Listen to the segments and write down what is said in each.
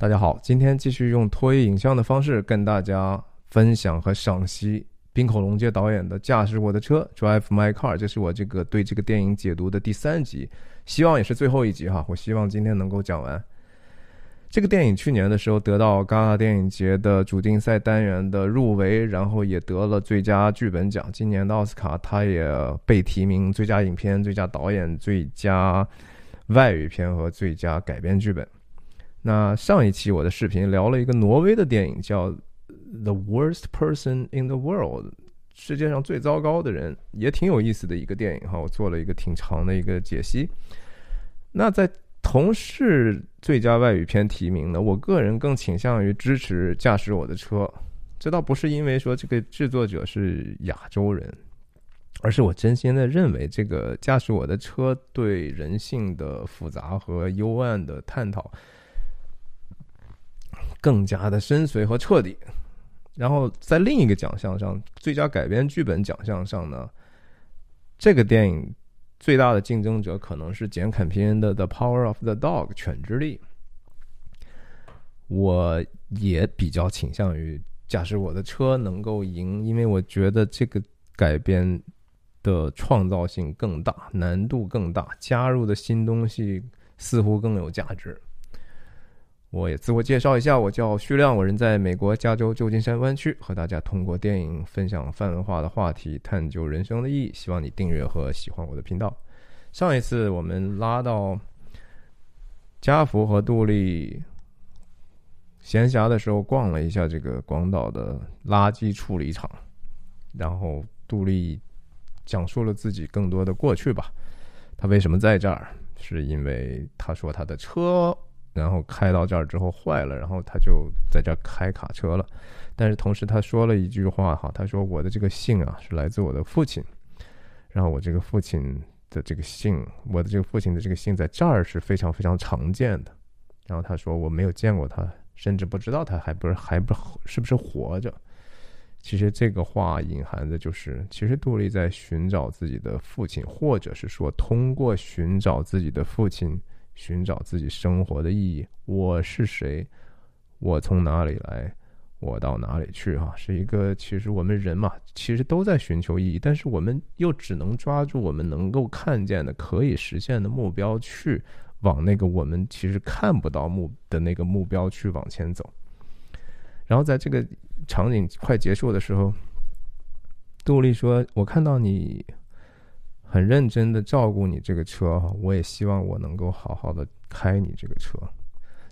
大家好，今天继续用拖曳影像的方式跟大家分享和赏析滨口龙介导演的《驾驶我的车》（Drive My Car）。这是我这个对这个电影解读的第三集，希望也是最后一集哈。我希望今天能够讲完。这个电影去年的时候得到戛纳电影节的主竞赛单元的入围，然后也得了最佳剧本奖。今年的奥斯卡，他也被提名最佳影片、最佳导演、最佳外语片和最佳改编剧本。那上一期我的视频聊了一个挪威的电影，叫《The Worst Person in the World》，世界上最糟糕的人，也挺有意思的一个电影哈。我做了一个挺长的一个解析。那在同是最佳外语片提名呢，我个人更倾向于支持《驾驶我的车》，这倒不是因为说这个制作者是亚洲人，而是我真心的认为，这个《驾驶我的车》对人性的复杂和幽暗的探讨。更加的深邃和彻底。然后在另一个奖项上，最佳改编剧本奖项上呢，这个电影最大的竞争者可能是简·肯皮恩的《The Power of the Dog》犬之力。我也比较倾向于驾驶我的车能够赢，因为我觉得这个改编的创造性更大，难度更大，加入的新东西似乎更有价值。我也自我介绍一下，我叫徐亮，我人在美国加州旧金山湾区，和大家通过电影分享泛文化的话题，探究人生的意义。希望你订阅和喜欢我的频道。上一次我们拉到加福和杜丽闲暇的时候，逛了一下这个广岛的垃圾处理厂，然后杜丽讲述了自己更多的过去吧。他为什么在这儿？是因为他说他的车。然后开到这儿之后坏了，然后他就在这儿开卡车了。但是同时他说了一句话哈，他说我的这个姓啊是来自我的父亲，然后我这个父亲的这个姓，我的这个父亲的这个姓在这儿是非常非常常见的。然后他说我没有见过他，甚至不知道他还不是还不是不是活着。其实这个话隐含的就是，其实杜丽在寻找自己的父亲，或者是说通过寻找自己的父亲。寻找自己生活的意义。我是谁？我从哪里来？我到哪里去？哈，是一个其实我们人嘛，其实都在寻求意义，但是我们又只能抓住我们能够看见的、可以实现的目标，去往那个我们其实看不到目的那个目标去往前走。然后在这个场景快结束的时候，杜丽说：“我看到你。”很认真的照顾你这个车哈，我也希望我能够好好的开你这个车。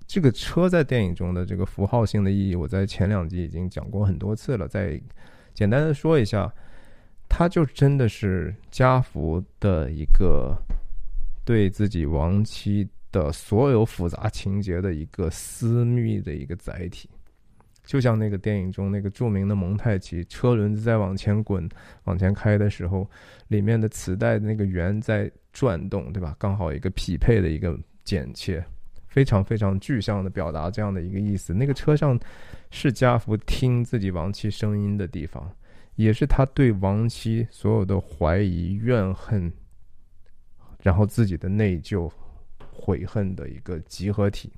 这个车在电影中的这个符号性的意义，我在前两集已经讲过很多次了。再简单的说一下，它就真的是家福的一个对自己亡妻的所有复杂情节的一个私密的一个载体。就像那个电影中那个著名的蒙太奇，车轮子在往前滚、往前开的时候，里面的磁带的那个圆在转动，对吧？刚好一个匹配的一个剪切，非常非常具象的表达这样的一个意思。那个车上是家福听自己亡妻声音的地方，也是他对亡妻所有的怀疑、怨恨，然后自己的内疚、悔恨的一个集合体。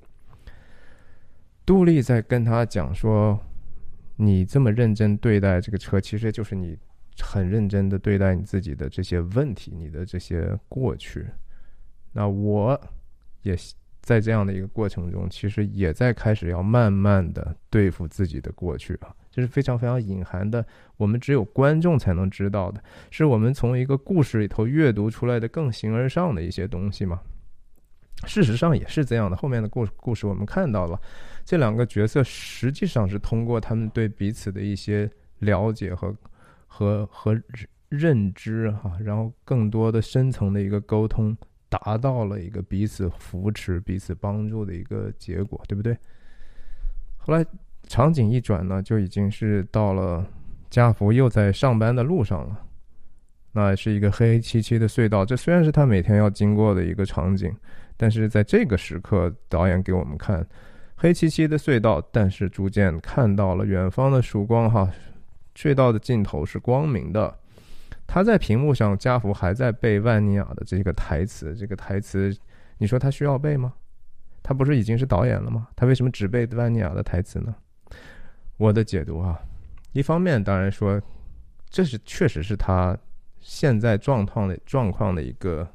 杜丽在跟他讲说：“你这么认真对待这个车，其实就是你很认真的对待你自己的这些问题，你的这些过去。那我也在这样的一个过程中，其实也在开始要慢慢的对付自己的过去啊，这是非常非常隐含的，我们只有观众才能知道的，是我们从一个故事里头阅读出来的更形而上的一些东西嘛。事实上也是这样的，后面的故故事我们看到了。”这两个角色实际上是通过他们对彼此的一些了解和和和认知哈，然后更多的深层的一个沟通，达到了一个彼此扶持、彼此帮助的一个结果，对不对？后来场景一转呢，就已经是到了家福又在上班的路上了。那是一个黑漆漆的隧道，这虽然是他每天要经过的一个场景，但是在这个时刻，导演给我们看。黑漆漆的隧道，但是逐渐看到了远方的曙光。哈，隧道的尽头是光明的。他在屏幕上，加福还在背万尼亚的这个台词。这个台词，你说他需要背吗？他不是已经是导演了吗？他为什么只背万尼亚的台词呢？我的解读啊，一方面当然说，这是确实是他现在状况的状况的一个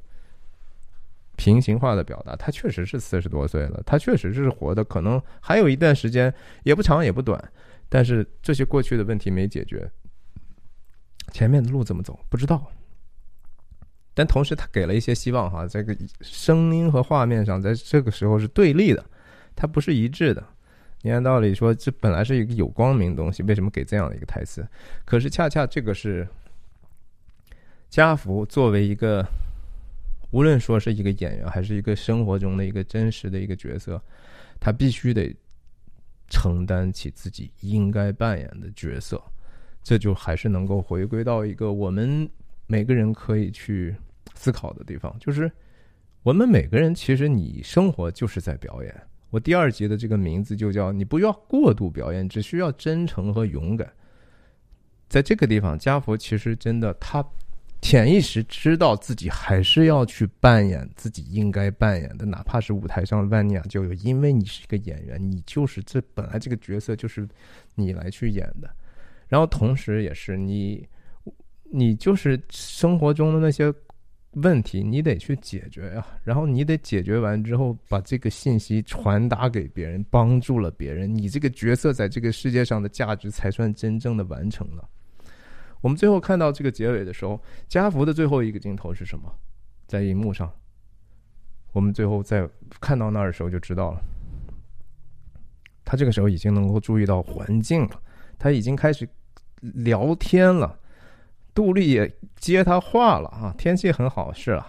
平行化的表达。他确实是四十多岁了，他确实是活的可能还有一段时间，也不长也不短。但是这些过去的问题没解决，前面的路怎么走不知道。但同时，他给了一些希望哈，这个声音和画面上，在这个时候是对立的，它不是一致的。你按道理说，这本来是一个有光明的东西，为什么给这样的一个台词？可是恰恰这个是家福作为一个，无论说是一个演员，还是一个生活中的一个真实的一个角色，他必须得承担起自己应该扮演的角色。这就还是能够回归到一个我们每个人可以去。思考的地方就是，我们每个人其实你生活就是在表演。我第二集的这个名字就叫“你不要过度表演，只需要真诚和勇敢”。在这个地方，家福其实真的他潜意识知道自己还是要去扮演自己应该扮演的，哪怕是舞台上万尼亚就有，因为你是一个演员，你就是这本来这个角色就是你来去演的。然后同时也是你，你就是生活中的那些。问题你得去解决呀，然后你得解决完之后，把这个信息传达给别人，帮助了别人，你这个角色在这个世界上的价值才算真正的完成了。我们最后看到这个结尾的时候，加福的最后一个镜头是什么？在荧幕上，我们最后在看到那儿的时候就知道了，他这个时候已经能够注意到环境了，他已经开始聊天了。杜丽也接他话了啊，天气很好，是啊，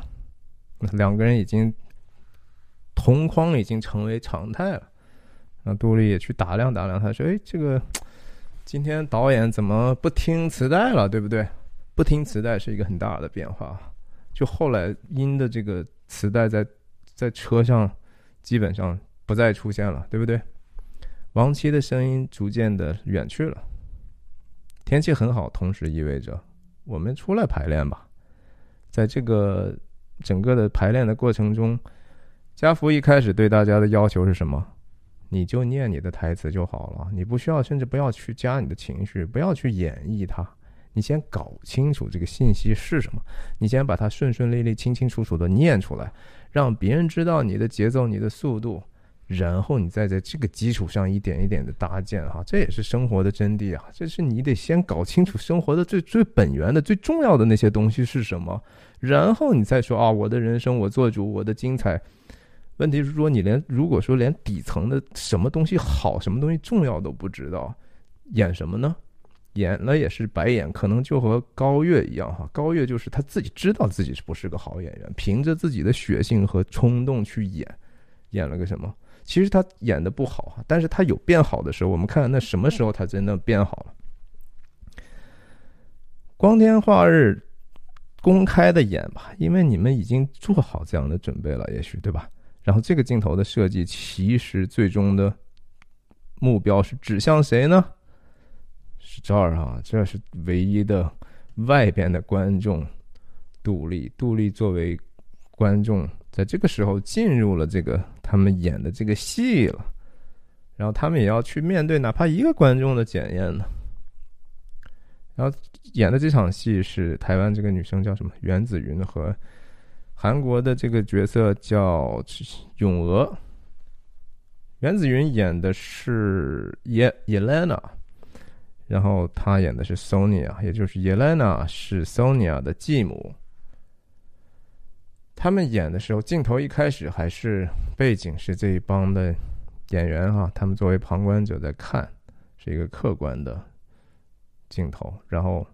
两个人已经同框已经成为常态了。那杜丽也去打量打量，他说：“哎，这个今天导演怎么不听磁带了？对不对？不听磁带是一个很大的变化。就后来音的这个磁带在在车上基本上不再出现了，对不对？王琦的声音逐渐的远去了。天气很好，同时意味着。”我们出来排练吧，在这个整个的排练的过程中，家福一开始对大家的要求是什么？你就念你的台词就好了，你不需要，甚至不要去加你的情绪，不要去演绎它。你先搞清楚这个信息是什么，你先把它顺顺利利、清清楚楚的念出来，让别人知道你的节奏、你的速度。然后你再在这个基础上一点一点的搭建哈，这也是生活的真谛啊！这是你得先搞清楚生活的最最本源的、最重要的那些东西是什么，然后你再说啊，我的人生我做主，我的精彩。问题是说，你连如果说连底层的什么东西好、什么东西重要都不知道，演什么呢？演了也是白演，可能就和高月一样哈。高月就是他自己知道自己是不是个好演员，凭着自己的血性和冲动去演，演了个什么？其实他演的不好但是他有变好的时候。我们看看那什么时候他真的变好了？光天化日公开的演吧，因为你们已经做好这样的准备了，也许对吧？然后这个镜头的设计，其实最终的目标是指向谁呢？是这儿啊，这是唯一的外边的观众，杜丽。杜丽作为观众。在这个时候进入了这个他们演的这个戏了，然后他们也要去面对哪怕一个观众的检验呢。然后演的这场戏是台湾这个女生叫什么袁子云和韩国的这个角色叫咏娥。袁子云演的是耶耶莱娜，然后她演的是 Sonia，也就是耶莱娜是 Sonia 的继母。他们演的时候，镜头一开始还是背景是这一帮的演员哈，他们作为旁观者在看，是一个客观的镜头。然后，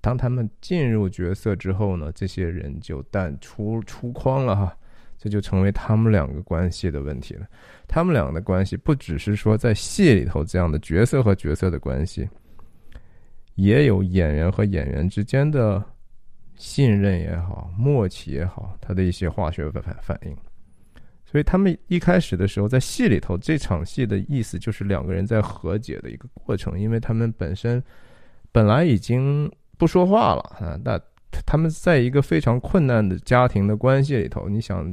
当他们进入角色之后呢，这些人就淡出出框了哈，这就成为他们两个关系的问题了。他们两个的关系不只是说在戏里头这样的角色和角色的关系，也有演员和演员之间的。信任也好，默契也好，他的一些化学反反应，所以他们一开始的时候在戏里头，这场戏的意思就是两个人在和解的一个过程，因为他们本身本来已经不说话了啊，那他们在一个非常困难的家庭的关系里头，你想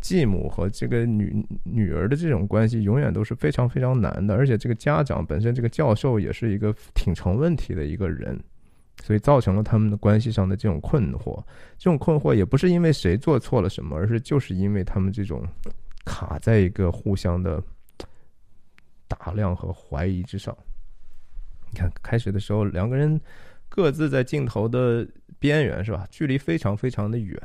继母和这个女女儿的这种关系永远都是非常非常难的，而且这个家长本身这个教授也是一个挺成问题的一个人，所以造成了他们的关系上的这种困惑。这种困惑也不是因为谁做错了什么，而是就是因为他们这种卡在一个互相的打量和怀疑之上。你看，开始的时候两个人各自在镜头的边缘，是吧？距离非常非常的远，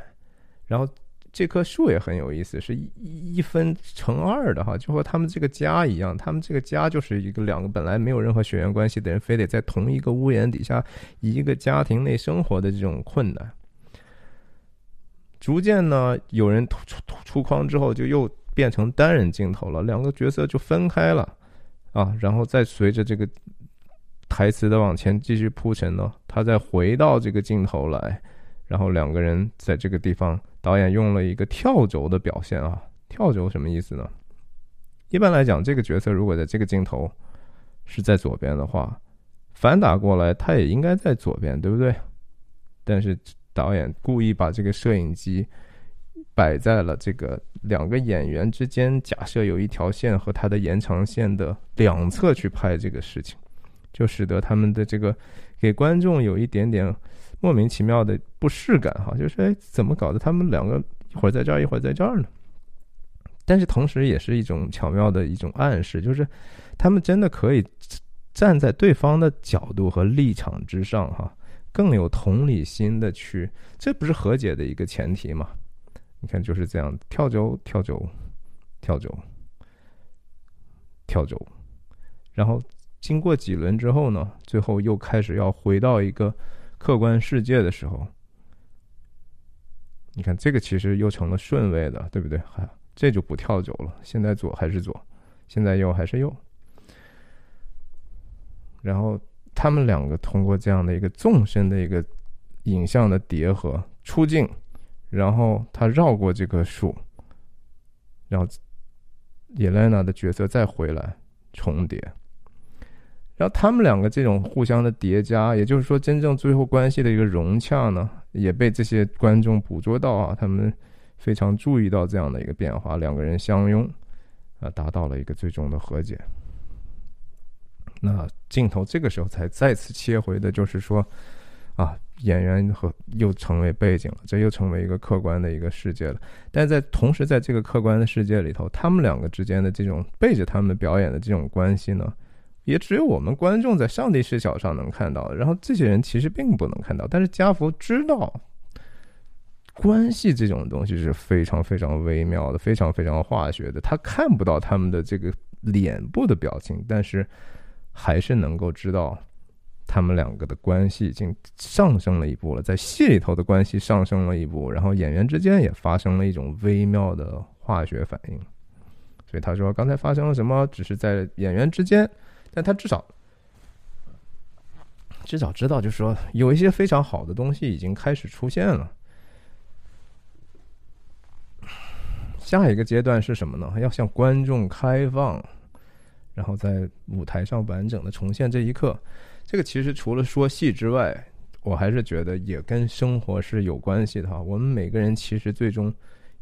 然后。这棵树也很有意思，是一一分成二的哈，就和他们这个家一样，他们这个家就是一个两个本来没有任何血缘关系的人，非得在同一个屋檐底下一个家庭内生活的这种困难。逐渐呢，有人出出出框之后，就又变成单人镜头了，两个角色就分开了啊，然后再随着这个台词的往前继续铺陈呢，他再回到这个镜头来。然后两个人在这个地方，导演用了一个跳轴的表现啊，跳轴什么意思呢？一般来讲，这个角色如果在这个镜头是在左边的话，反打过来他也应该在左边，对不对？但是导演故意把这个摄影机摆在了这个两个演员之间，假设有一条线和它的延长线的两侧去拍这个事情，就使得他们的这个给观众有一点点。莫名其妙的不适感哈，就是哎，怎么搞的？他们两个一会儿在这儿，一会儿在这儿呢？但是同时也是一种巧妙的一种暗示，就是他们真的可以站在对方的角度和立场之上哈，更有同理心的去，这不是和解的一个前提嘛？你看就是这样，跳轴，跳轴，跳轴，跳轴，然后经过几轮之后呢，最后又开始要回到一个。客观世界的时候，你看这个其实又成了顺位的，对不对？哈，这就不跳走了。现在左还是左，现在右还是右。然后他们两个通过这样的一个纵深的一个影像的叠合出镜，然后他绕过这棵树，然后伊莱娜的角色再回来重叠。然后他们两个这种互相的叠加，也就是说，真正最后关系的一个融洽呢，也被这些观众捕捉到啊，他们非常注意到这样的一个变化，两个人相拥，啊，达到了一个最终的和解。那镜头这个时候才再次切回的，就是说，啊，演员和又成为背景了，这又成为一个客观的一个世界了。但在同时，在这个客观的世界里头，他们两个之间的这种背着他们表演的这种关系呢？也只有我们观众在上帝视角上能看到，然后这些人其实并不能看到。但是加福知道，关系这种东西是非常非常微妙的，非常非常化学的。他看不到他们的这个脸部的表情，但是还是能够知道他们两个的关系已经上升了一步了，在戏里头的关系上升了一步，然后演员之间也发生了一种微妙的化学反应。所以他说，刚才发生了什么，只是在演员之间。但他至少至少知道，就是说有一些非常好的东西已经开始出现了。下一个阶段是什么呢？要向观众开放，然后在舞台上完整的重现这一刻。这个其实除了说戏之外，我还是觉得也跟生活是有关系的哈。我们每个人其实最终。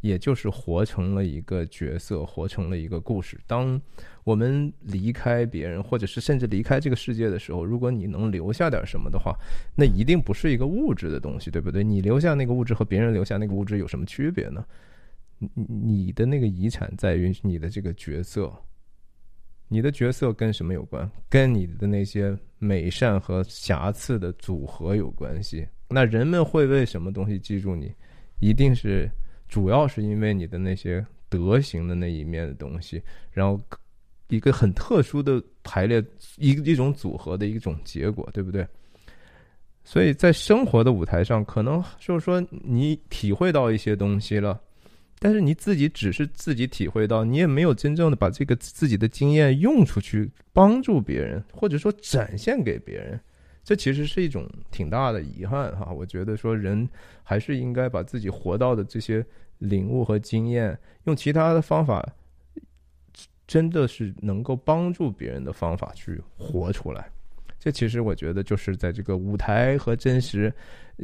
也就是活成了一个角色，活成了一个故事。当我们离开别人，或者是甚至离开这个世界的时候，如果你能留下点什么的话，那一定不是一个物质的东西，对不对？你留下那个物质和别人留下那个物质有什么区别呢？你的那个遗产在于你的这个角色，你的角色跟什么有关？跟你的那些美善和瑕疵的组合有关系。那人们会为什么东西记住你？一定是。主要是因为你的那些德行的那一面的东西，然后一个很特殊的排列，一一种组合的一种结果，对不对？所以在生活的舞台上，可能就是说你体会到一些东西了，但是你自己只是自己体会到，你也没有真正的把这个自己的经验用出去，帮助别人，或者说展现给别人。这其实是一种挺大的遗憾哈，我觉得说人还是应该把自己活到的这些领悟和经验，用其他的方法，真的是能够帮助别人的方法去活出来。这其实我觉得就是在这个舞台和真实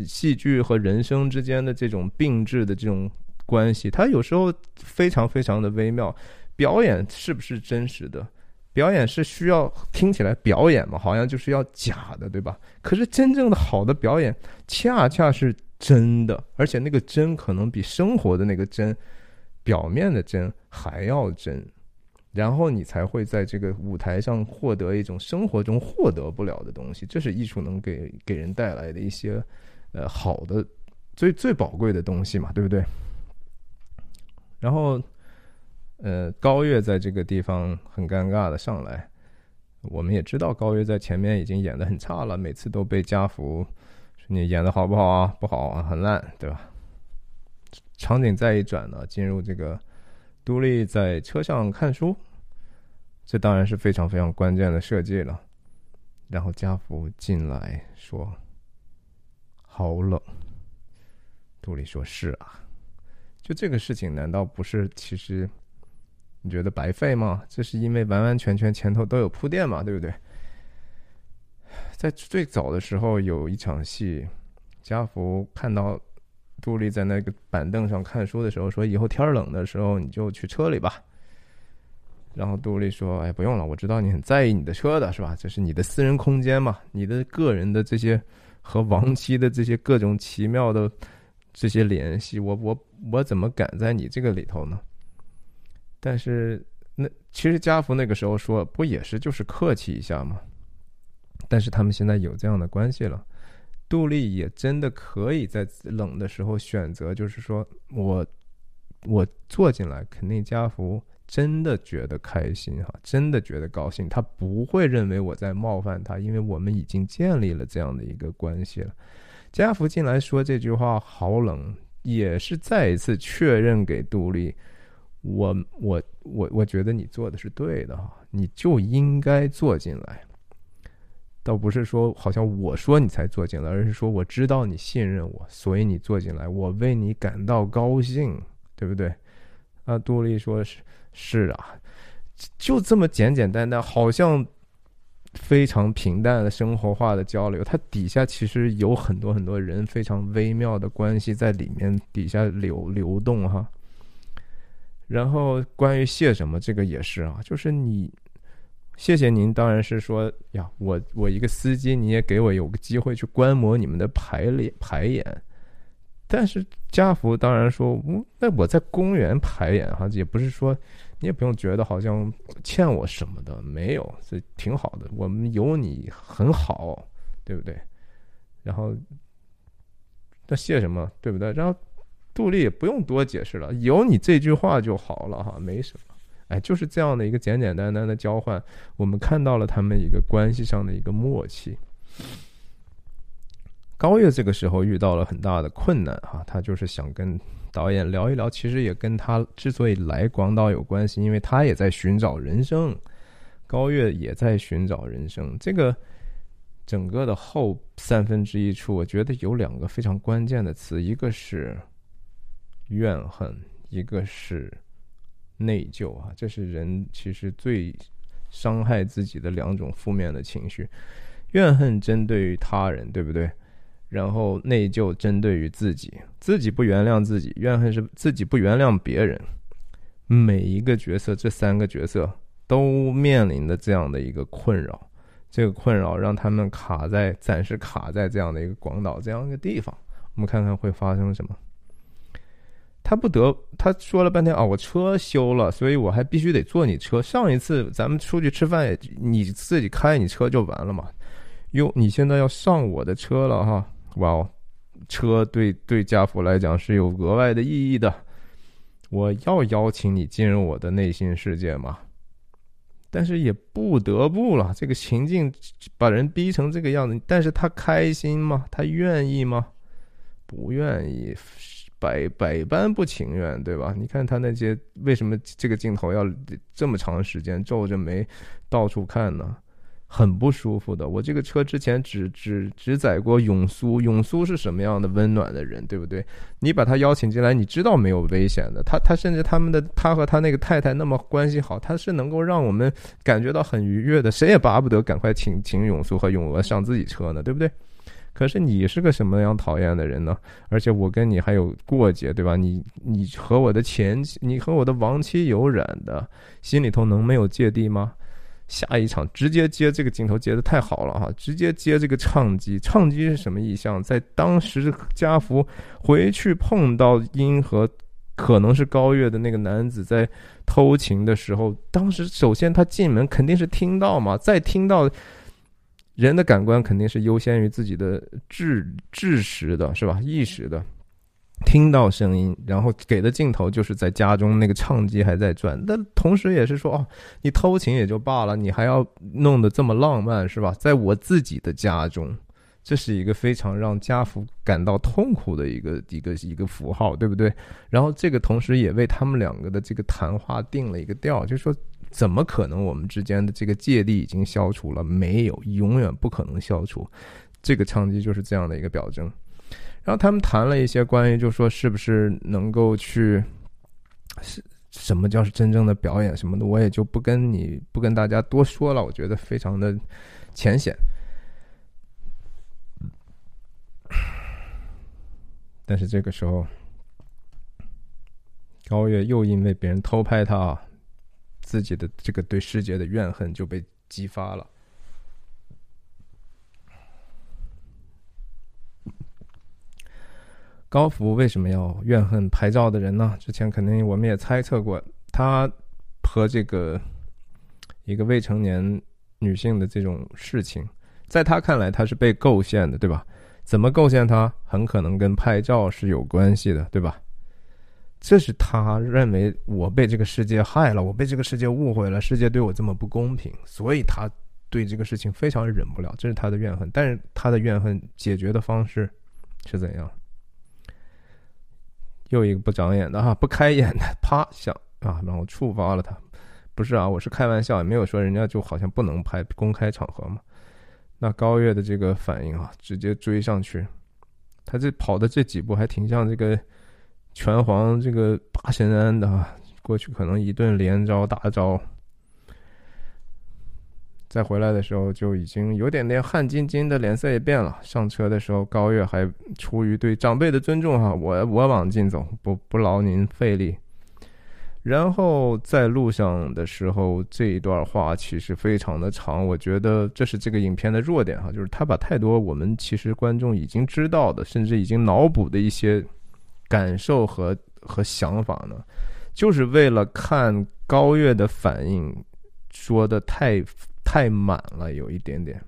戏剧和人生之间的这种并置的这种关系，它有时候非常非常的微妙。表演是不是真实的？表演是需要听起来表演嘛？好像就是要假的，对吧？可是真正的好的表演，恰恰是真的，而且那个真可能比生活的那个真，表面的真还要真。然后你才会在这个舞台上获得一种生活中获得不了的东西，这是艺术能给给人带来的一些呃好的最最宝贵的东西嘛，对不对？然后呃高月在这个地方很尴尬的上来，我们也知道高月在前面已经演的很差了，每次都被家福你演的好不好啊？不好啊，很烂，对吧？场景再一转呢，进入这个。杜丽在车上看书，这当然是非常非常关键的设计了。然后家福进来说：“好冷。”杜丽说：“是啊。”就这个事情，难道不是其实你觉得白费吗？这是因为完完全全前头都有铺垫嘛，对不对？在最早的时候有一场戏，家福看到。杜丽在那个板凳上看书的时候说：“以后天冷的时候你就去车里吧。”然后杜丽说：“哎，不用了，我知道你很在意你的车的是吧？这是你的私人空间嘛，你的个人的这些和亡妻的这些各种奇妙的这些联系，我我我怎么敢在你这个里头呢？”但是那其实家福那个时候说不也是就是客气一下吗？但是他们现在有这样的关系了。杜丽也真的可以在冷的时候选择，就是说我我坐进来，肯定家福真的觉得开心哈，真的觉得高兴，他不会认为我在冒犯他，因为我们已经建立了这样的一个关系了。家福进来说这句话好冷，也是再一次确认给杜丽，我我我我觉得你做的是对的哈，你就应该坐进来。倒不是说好像我说你才坐进来，而是说我知道你信任我，所以你坐进来，我为你感到高兴，对不对？啊，杜丽说是是啊，就这么简简单单，好像非常平淡的生活化的交流，它底下其实有很多很多人非常微妙的关系在里面底下流流动哈。然后关于谢什么这个也是啊，就是你。谢谢您，当然是说呀，我我一个司机，你也给我有个机会去观摩你们的排练排演。但是家福当然说，嗯，那我在公园排演哈，也不是说你也不用觉得好像欠我什么的，没有，这挺好的，我们有你很好，对不对？然后那谢什么，对不对？然后杜丽也不用多解释了，有你这句话就好了哈，没什么。哎，就是这样的一个简简单单的交换，我们看到了他们一个关系上的一个默契。高月这个时候遇到了很大的困难哈，他就是想跟导演聊一聊，其实也跟他之所以来广岛有关系，因为他也在寻找人生，高月也在寻找人生。这个整个的后三分之一处，我觉得有两个非常关键的词，一个是怨恨，一个是。内疚啊，这是人其实最伤害自己的两种负面的情绪。怨恨针对于他人，对不对？然后内疚针对于自己，自己不原谅自己，怨恨是自己不原谅别人。每一个角色，这三个角色都面临的这样的一个困扰，这个困扰让他们卡在暂时卡在这样的一个广岛这样一个地方。我们看看会发生什么。他不得，他说了半天啊，我车修了，所以我还必须得坐你车。上一次咱们出去吃饭，你自己开你车就完了嘛。哟，你现在要上我的车了哈，哇哦，车对对家父来讲是有额外的意义的。我要邀请你进入我的内心世界嘛，但是也不得不了，这个情境把人逼成这个样子。但是他开心吗？他愿意吗？不愿意。百百般不情愿，对吧？你看他那些为什么这个镜头要这么长时间皱着眉到处看呢？很不舒服的。我这个车之前只只只载过永苏，永苏是什么样的温暖的人，对不对？你把他邀请进来，你知道没有危险的。他他甚至他们的他和他那个太太那么关系好，他是能够让我们感觉到很愉悦的。谁也巴不得赶快请请永苏和永娥上自己车呢，对不对？可是你是个什么样讨厌的人呢？而且我跟你还有过节，对吧？你你和我的前妻，你和我的亡妻有染的，心里头能没有芥蒂吗？下一场直接接这个镜头接的太好了哈，直接接这个唱机，唱机是什么意象？在当时家福回去碰到音和可能是高月的那个男子在偷情的时候，当时首先他进门肯定是听到嘛，再听到。人的感官肯定是优先于自己的智智识的，是吧？意识的，听到声音，然后给的镜头就是在家中那个唱机还在转，但同时也是说，哦，你偷情也就罢了，你还要弄得这么浪漫，是吧？在我自己的家中，这是一个非常让家福感到痛苦的一个一个一个符号，对不对？然后这个同时也为他们两个的这个谈话定了一个调，就是说。怎么可能？我们之间的这个芥蒂已经消除了？没有，永远不可能消除。这个唱机就是这样的一个表征。然后他们谈了一些关于，就说是不是能够去，是什么叫是真正的表演什么的，我也就不跟你不跟大家多说了。我觉得非常的浅显。但是这个时候，高月又因为别人偷拍他啊。自己的这个对世界的怨恨就被激发了。高福为什么要怨恨拍照的人呢？之前肯定我们也猜测过，他和这个一个未成年女性的这种事情，在他看来他是被构陷的，对吧？怎么构陷他？很可能跟拍照是有关系的，对吧？这是他认为我被这个世界害了，我被这个世界误会了，世界对我这么不公平，所以他对这个事情非常忍不了，这是他的怨恨。但是他的怨恨解决的方式是怎样？又一个不长眼的哈，不开眼的，啪响啊，然后触发了他。不是啊，我是开玩笑，也没有说人家就好像不能拍公开场合嘛。那高月的这个反应啊，直接追上去，他这跑的这几步还挺像这个。拳皇这个八神庵的，过去可能一顿连招大招，再回来的时候就已经有点点汗津津的，脸色也变了。上车的时候，高月还出于对长辈的尊重，哈，我我往进走，不不劳您费力。然后在路上的时候，这一段话其实非常的长，我觉得这是这个影片的弱点哈，就是他把太多我们其实观众已经知道的，甚至已经脑补的一些。感受和和想法呢，就是为了看高月的反应，说的太太满了，有一点点。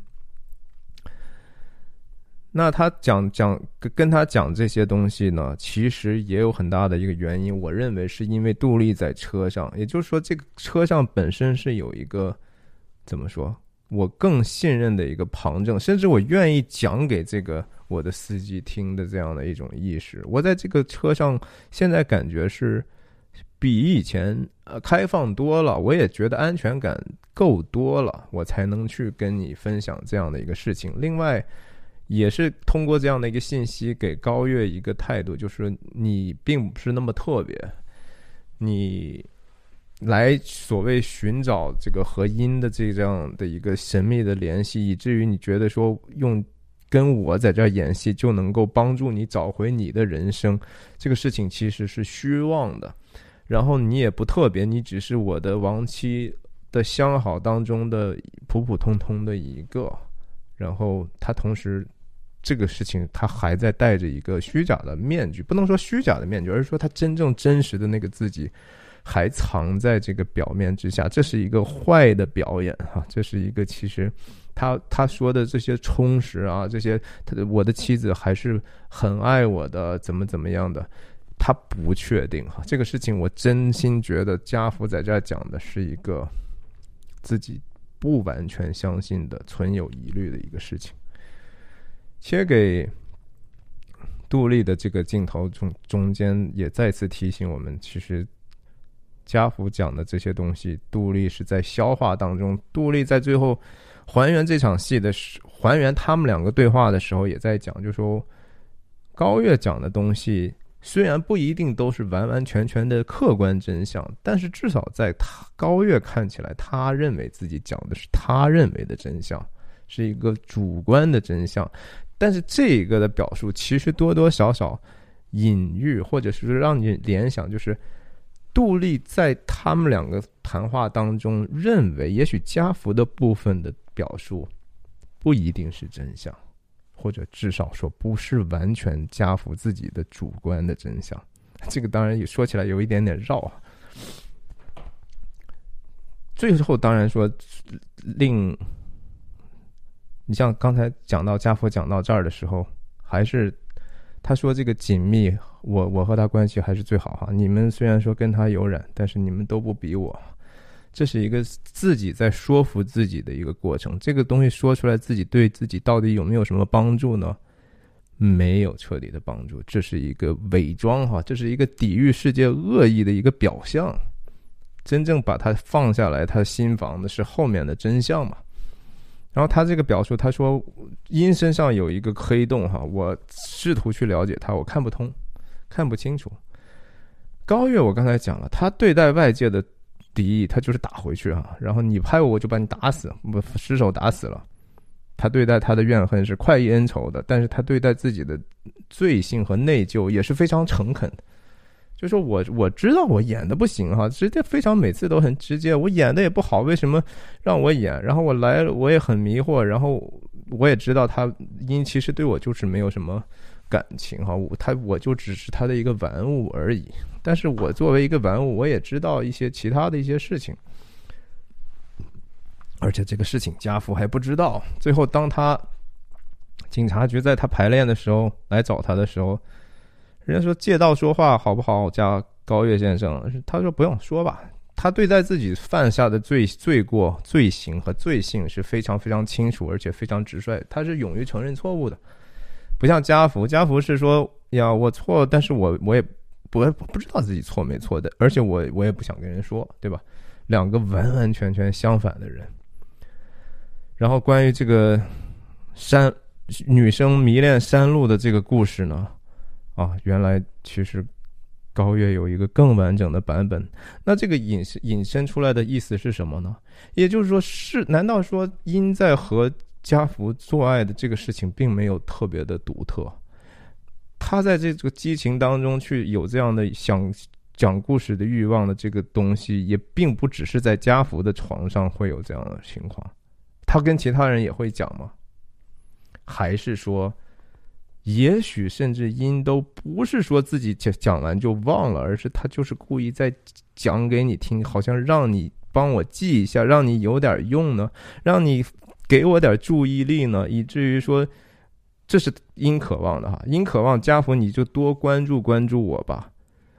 那他讲讲跟跟他讲这些东西呢，其实也有很大的一个原因。我认为是因为杜丽在车上，也就是说，这个车上本身是有一个怎么说，我更信任的一个旁证，甚至我愿意讲给这个。我的司机听的这样的一种意识，我在这个车上现在感觉是比以前呃开放多了，我也觉得安全感够多了，我才能去跟你分享这样的一个事情。另外，也是通过这样的一个信息给高月一个态度，就是你并不是那么特别，你来所谓寻找这个和音的这样的一个神秘的联系，以至于你觉得说用。跟我在这演戏就能够帮助你找回你的人生，这个事情其实是虚妄的。然后你也不特别，你只是我的亡妻的相好当中的普普通通的一个。然后他同时，这个事情他还在戴着一个虚假的面具，不能说虚假的面具，而是说他真正真实的那个自己还藏在这个表面之下。这是一个坏的表演哈，这是一个其实。他他说的这些充实啊，这些他的我的妻子还是很爱我的，怎么怎么样的，他不确定哈。这个事情我真心觉得家福在这儿讲的是一个自己不完全相信的、存有疑虑的一个事情。切给杜丽的这个镜头中中间也再次提醒我们，其实家福讲的这些东西，杜丽是在消化当中。杜丽在最后。还原这场戏的时，还原他们两个对话的时候，也在讲，就说高月讲的东西虽然不一定都是完完全全的客观真相，但是至少在他高月看起来，他认为自己讲的是他认为的真相，是一个主观的真相。但是这个的表述其实多多少少隐喻，或者是让你联想，就是杜丽在他们两个谈话当中认为，也许家福的部分的表述不一定是真相，或者至少说不是完全家福自己的主观的真相。这个当然也说起来有一点点绕啊。最后当然说令。你像刚才讲到家福讲到这儿的时候，还是他说这个紧密，我我和他关系还是最好哈。你们虽然说跟他有染，但是你们都不比我。这是一个自己在说服自己的一个过程。这个东西说出来，自己对自己到底有没有什么帮助呢？没有彻底的帮助，这是一个伪装哈，这是一个抵御世界恶意的一个表象。真正把它放下来，他心房的是后面的真相嘛？然后他这个表述，他说阴身上有一个黑洞，哈，我试图去了解它，我看不通，看不清楚。高月，我刚才讲了，他对待外界的敌意，他就是打回去啊。然后你拍我，我就把你打死，我失手打死了。他对待他的怨恨是快意恩仇的，但是他对待自己的罪性和内疚也是非常诚恳。就说我我知道我演的不行哈，直接非常每次都很直接，我演的也不好，为什么让我演？然后我来，我也很迷惑，然后我也知道他因其实对我就是没有什么感情哈，我他我就只是他的一个玩物而已。但是我作为一个玩物，我也知道一些其他的一些事情，而且这个事情家父还不知道。最后当他警察局在他排练的时候来找他的时候。人家说借道说话好不好？加高月先生，他说不用说吧。他对待自己犯下的罪罪过、罪行和罪性是非常非常清楚，而且非常直率。他是勇于承认错误的，不像家福。家福是说呀，我错，但是我我也不不知道自己错没错的，而且我我也不想跟人说，对吧？两个完完全全相反的人。然后关于这个山女生迷恋山路的这个故事呢？啊，原来其实高月有一个更完整的版本。那这个引引申出来的意思是什么呢？也就是说，是难道说因在和家福做爱的这个事情并没有特别的独特？他在这个激情当中去有这样的想讲故事的欲望的这个东西，也并不只是在家福的床上会有这样的情况。他跟其他人也会讲吗？还是说？也许甚至因都不是说自己讲讲完就忘了，而是他就是故意在讲给你听，好像让你帮我记一下，让你有点用呢，让你给我点注意力呢，以至于说这是因渴望的哈，因渴望家福你就多关注关注我吧，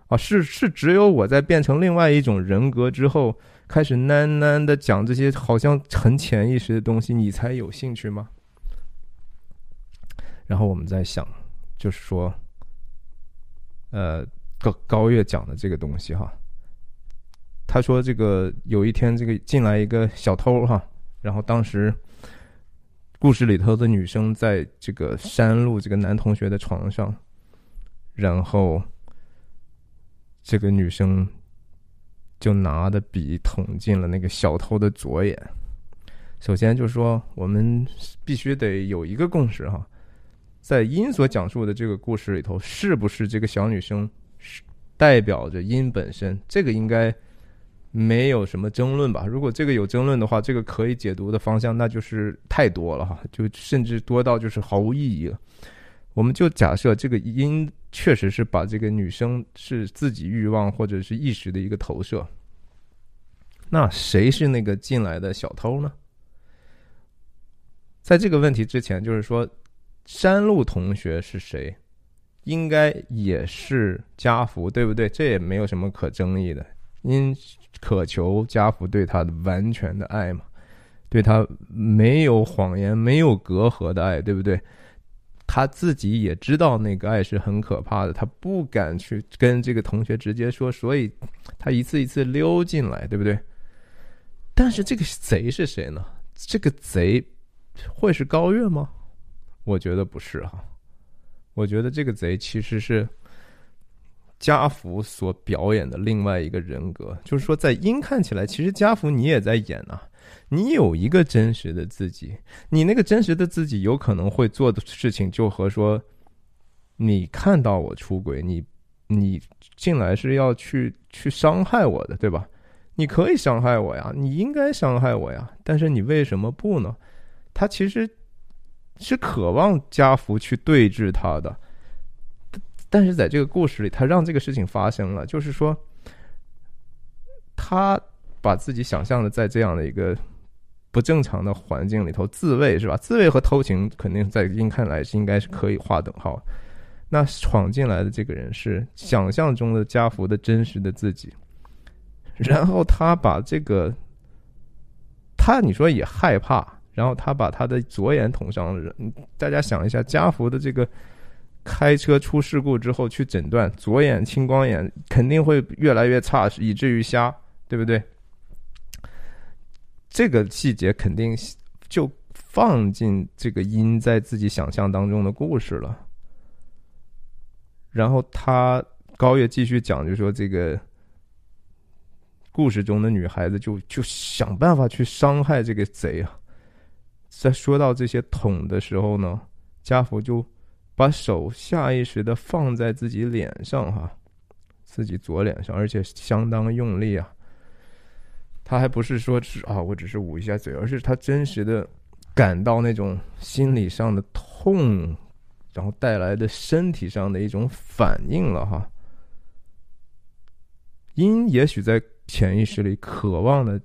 啊，是是只有我在变成另外一种人格之后，开始喃喃的讲这些好像很潜意识的东西，你才有兴趣吗？然后我们在想，就是说，呃，高高月讲的这个东西哈，他说这个有一天这个进来一个小偷哈，然后当时故事里头的女生在这个山路这个男同学的床上，然后这个女生就拿的笔捅进了那个小偷的左眼。首先就是说，我们必须得有一个共识哈。在因所讲述的这个故事里头，是不是这个小女生是代表着因本身？这个应该没有什么争论吧？如果这个有争论的话，这个可以解读的方向那就是太多了哈，就甚至多到就是毫无意义了。我们就假设这个音确实是把这个女生是自己欲望或者是意识的一个投射，那谁是那个进来的小偷呢？在这个问题之前，就是说。山路同学是谁？应该也是家福，对不对？这也没有什么可争议的。因渴求家父对他的完全的爱嘛，对他没有谎言、没有隔阂的爱，对不对？他自己也知道那个爱是很可怕的，他不敢去跟这个同学直接说，所以他一次一次溜进来，对不对？但是这个贼是谁呢？这个贼会是高月吗？我觉得不是哈，我觉得这个贼其实是家福所表演的另外一个人格。就是说，在阴看起来，其实家福你也在演啊，你有一个真实的自己，你那个真实的自己有可能会做的事情，就和说，你看到我出轨，你你进来是要去去伤害我的，对吧？你可以伤害我呀，你应该伤害我呀，但是你为什么不呢？他其实是渴望家福去对峙他的，但是在这个故事里，他让这个事情发生了，就是说，他把自己想象的在这样的一个不正常的环境里头自卫，是吧？自卫和偷情肯定在应看来是应该是可以划等号。那闯进来的这个人是想象中的家福的真实的自己。然后他把这个，他你说也害怕，然后他把他的左眼捅伤了。大家想一下，家福的这个开车出事故之后去诊断，左眼青光眼肯定会越来越差，以至于瞎，对不对？这个细节肯定就放进这个因在自己想象当中的故事了。然后他高月继续讲，就说这个。故事中的女孩子就就想办法去伤害这个贼啊！在说到这些捅的时候呢，家福就把手下意识的放在自己脸上哈，自己左脸上，而且相当用力啊。他还不是说是啊，我只是捂一下嘴，而是他真实的感到那种心理上的痛，然后带来的身体上的一种反应了哈。因也许在。潜意识里渴望的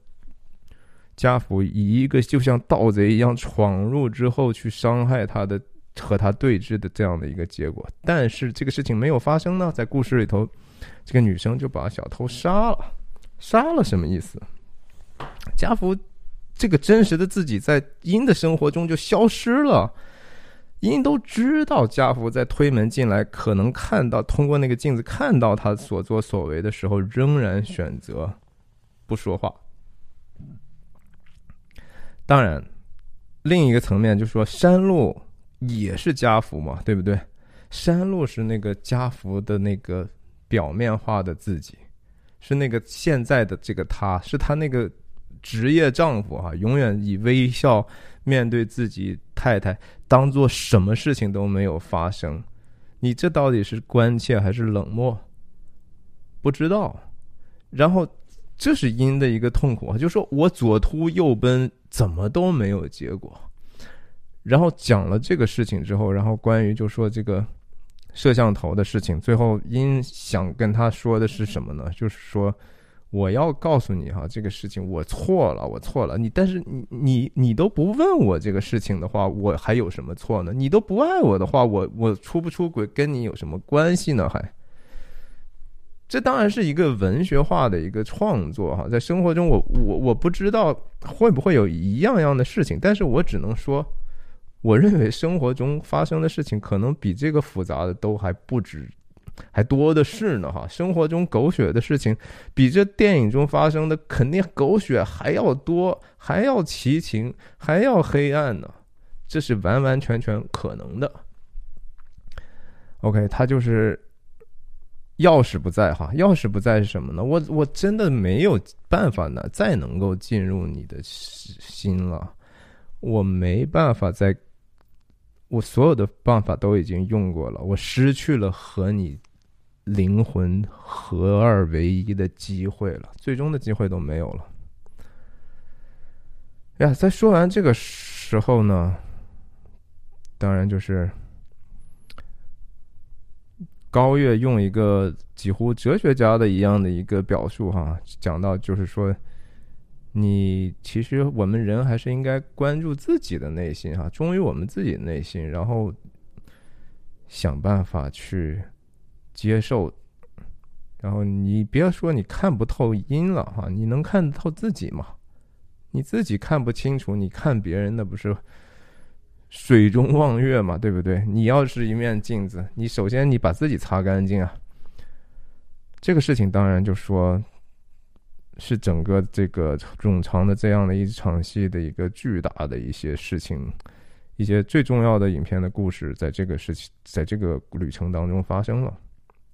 家福，以一个就像盗贼一样闯入之后去伤害他的和他对峙的这样的一个结果，但是这个事情没有发生呢。在故事里头，这个女生就把小偷杀了，杀了什么意思？家福这个真实的自己在阴的生活中就消失了。因都知道家福在推门进来，可能看到通过那个镜子看到他所作所为的时候，仍然选择不说话。当然，另一个层面就说，山路也是家福嘛，对不对？山路是那个家福的那个表面化的自己，是那个现在的这个他，是他那个职业丈夫啊，永远以微笑。面对自己太太，当做什么事情都没有发生，你这到底是关切还是冷漠？不知道。然后这是因的一个痛苦啊，就说我左突右奔，怎么都没有结果。然后讲了这个事情之后，然后关于就说这个摄像头的事情，最后因想跟他说的是什么呢？就是说。我要告诉你哈，这个事情我错了，我错了。你但是你你你都不问我这个事情的话，我还有什么错呢？你都不爱我的话，我我出不出轨跟你有什么关系呢？还，这当然是一个文学化的一个创作哈。在生活中，我我我不知道会不会有一样样的事情，但是我只能说，我认为生活中发生的事情可能比这个复杂的都还不止。还多的是呢，哈！生活中狗血的事情，比这电影中发生的肯定狗血还要多，还要奇情，还要黑暗呢。这是完完全全可能的。OK，他就是钥匙不在哈，钥匙不在是什么呢？我我真的没有办法呢，再能够进入你的心了，我没办法再，我所有的办法都已经用过了，我失去了和你。灵魂合二为一的机会了，最终的机会都没有了。呀，在说完这个时候呢，当然就是高月用一个几乎哲学家的一样的一个表述哈，讲到就是说，你其实我们人还是应该关注自己的内心哈，忠于我们自己的内心，然后想办法去。接受，然后你别说你看不透阴了哈，你能看得透自己吗？你自己看不清楚，你看别人那不是水中望月嘛，对不对？你要是一面镜子，你首先你把自己擦干净啊。这个事情当然就说是整个这个冗长的这样的一场戏的一个巨大的一些事情，一些最重要的影片的故事，在这个事情在这个旅程当中发生了。